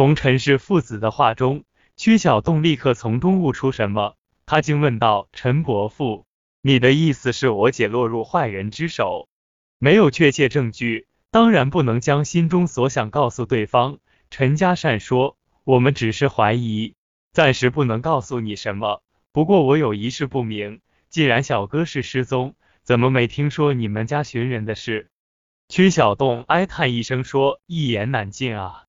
从陈氏父子的话中，曲小栋立刻从中悟出什么，他竟问道：“陈伯父，你的意思是我姐落入坏人之手？没有确切证据，当然不能将心中所想告诉对方。”陈家善说：“我们只是怀疑，暂时不能告诉你什么。不过我有一事不明，既然小哥是失踪，怎么没听说你们家寻人的事？”曲小栋哀叹一声说：“一言难尽啊。”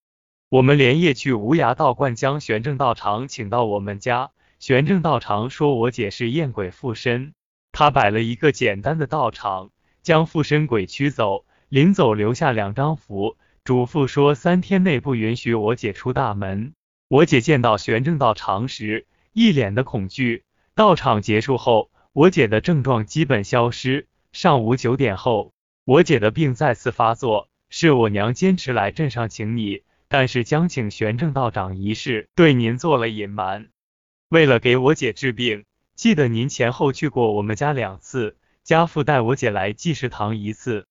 我们连夜去无涯道观，将玄正道长请到我们家。玄正道长说，我姐是厌鬼附身，他摆了一个简单的道场，将附身鬼驱走，临走留下两张符，嘱咐说三天内不允许我姐出大门。我姐见到玄正道长时，一脸的恐惧。道场结束后，我姐的症状基本消失。上午九点后，我姐的病再次发作，是我娘坚持来镇上请你。但是将请玄正道长一事对您做了隐瞒，为了给我姐治病，记得您前后去过我们家两次，家父带我姐来济世堂一次。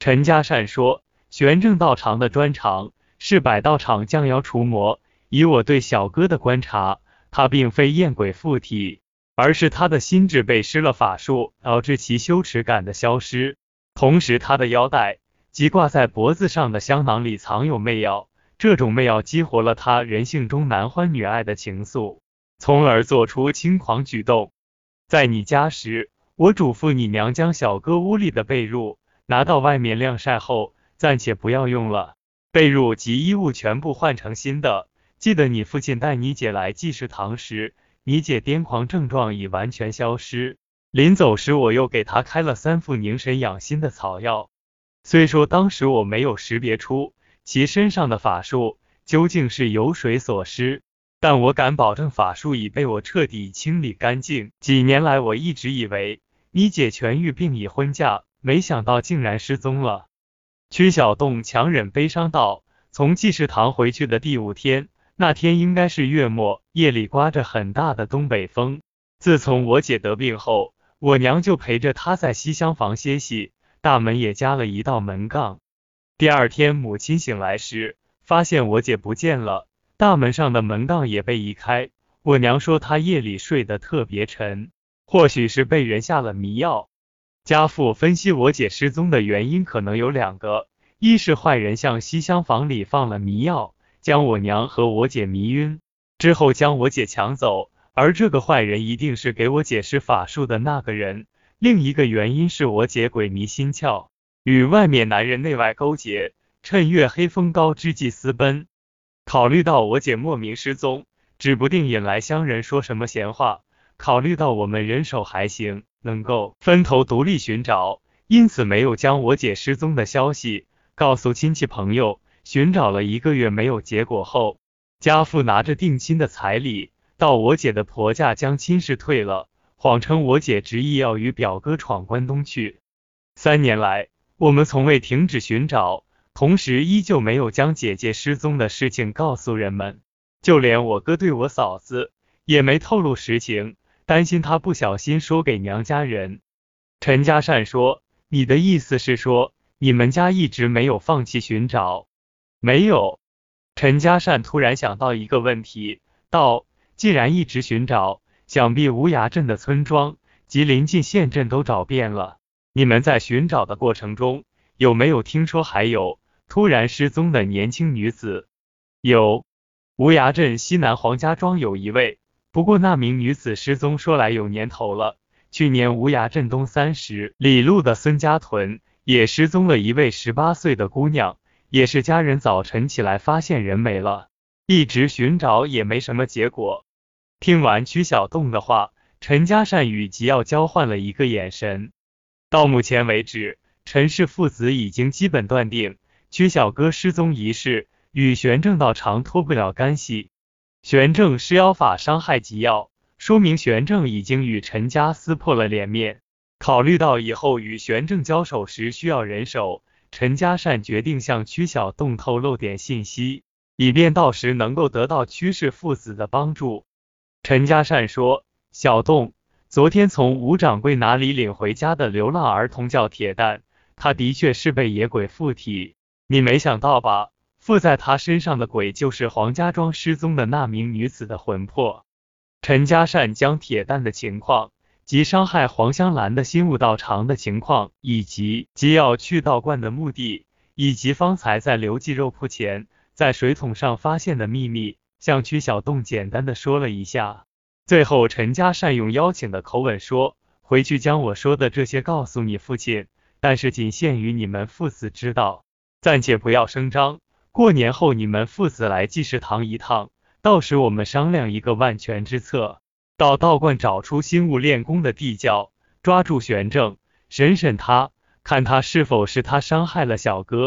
陈家善说，玄正道长的专长是百道场降妖除魔，以我对小哥的观察，他并非厌鬼附体，而是他的心智被施了法术，导致其羞耻感的消失。同时，他的腰带及挂在脖子上的香囊里藏有媚药。这种媚药激活了他人性中男欢女爱的情愫，从而做出轻狂举动。在你家时，我嘱咐你娘将小哥屋里的被褥拿到外面晾晒后，暂且不要用了，被褥及衣物全部换成新的。记得你父亲带你姐来济世堂时，你姐癫狂症状已完全消失。临走时，我又给他开了三副凝神养心的草药。虽说当时我没有识别出。其身上的法术究竟是由谁所施？但我敢保证，法术已被我彻底清理干净。几年来，我一直以为你姐痊愈并已婚嫁，没想到竟然失踪了。曲小栋强忍悲伤道：“从济世堂回去的第五天，那天应该是月末，夜里刮着很大的东北风。自从我姐得病后，我娘就陪着她在西厢房歇息，大门也加了一道门杠。”第二天，母亲醒来时，发现我姐不见了，大门上的门杠也被移开。我娘说她夜里睡得特别沉，或许是被人下了迷药。家父分析我姐失踪的原因可能有两个：一是坏人向西厢房里放了迷药，将我娘和我姐迷晕，之后将我姐抢走，而这个坏人一定是给我姐施法术的那个人；另一个原因是我姐鬼迷心窍。与外面男人内外勾结，趁月黑风高之际私奔。考虑到我姐莫名失踪，指不定引来乡人说什么闲话。考虑到我们人手还行，能够分头独立寻找，因此没有将我姐失踪的消息告诉亲戚朋友。寻找了一个月没有结果后，家父拿着定亲的彩礼到我姐的婆家将亲事退了，谎称我姐执意要与表哥闯关东去。三年来。我们从未停止寻找，同时依旧没有将姐姐失踪的事情告诉人们。就连我哥对我嫂子也没透露实情，担心她不小心说给娘家人。陈家善说：“你的意思是说，你们家一直没有放弃寻找？”没有。陈家善突然想到一个问题，道：“既然一直寻找，想必无涯镇的村庄及临近县镇都找遍了。”你们在寻找的过程中，有没有听说还有突然失踪的年轻女子？有，无涯镇西南黄家庄有一位，不过那名女子失踪说来有年头了。去年无涯镇东三十里路的孙家屯也失踪了一位十八岁的姑娘，也是家人早晨起来发现人没了，一直寻找也没什么结果。听完曲小栋的话，陈家善与吉耀交换了一个眼神。到目前为止，陈氏父子已经基本断定曲小哥失踪一事与玄正道长脱不了干系。玄正施妖法伤害吉耀，说明玄正已经与陈家撕破了脸面。考虑到以后与玄正交手时需要人手，陈家善决定向曲小栋透露点信息，以便到时能够得到曲氏父子的帮助。陈家善说：“小栋。”昨天从吴掌柜那里领回家的流浪儿童叫铁蛋，他的确是被野鬼附体，你没想到吧？附在他身上的鬼就是黄家庄失踪的那名女子的魂魄。陈家善将铁蛋的情况及伤害黄香兰的心悟道长的情况，以及即要去道观的目的，以及方才在刘记肉铺前在水桶上发现的秘密，向曲小洞简单的说了一下。最后，陈家善用邀请的口吻说：“回去将我说的这些告诉你父亲，但是仅限于你们父子知道，暂且不要声张。”过年后你们父子来济世堂一趟，到时我们商量一个万全之策。到道观找出新物练功的地窖，抓住玄正，审审他，看他是否是他伤害了小哥。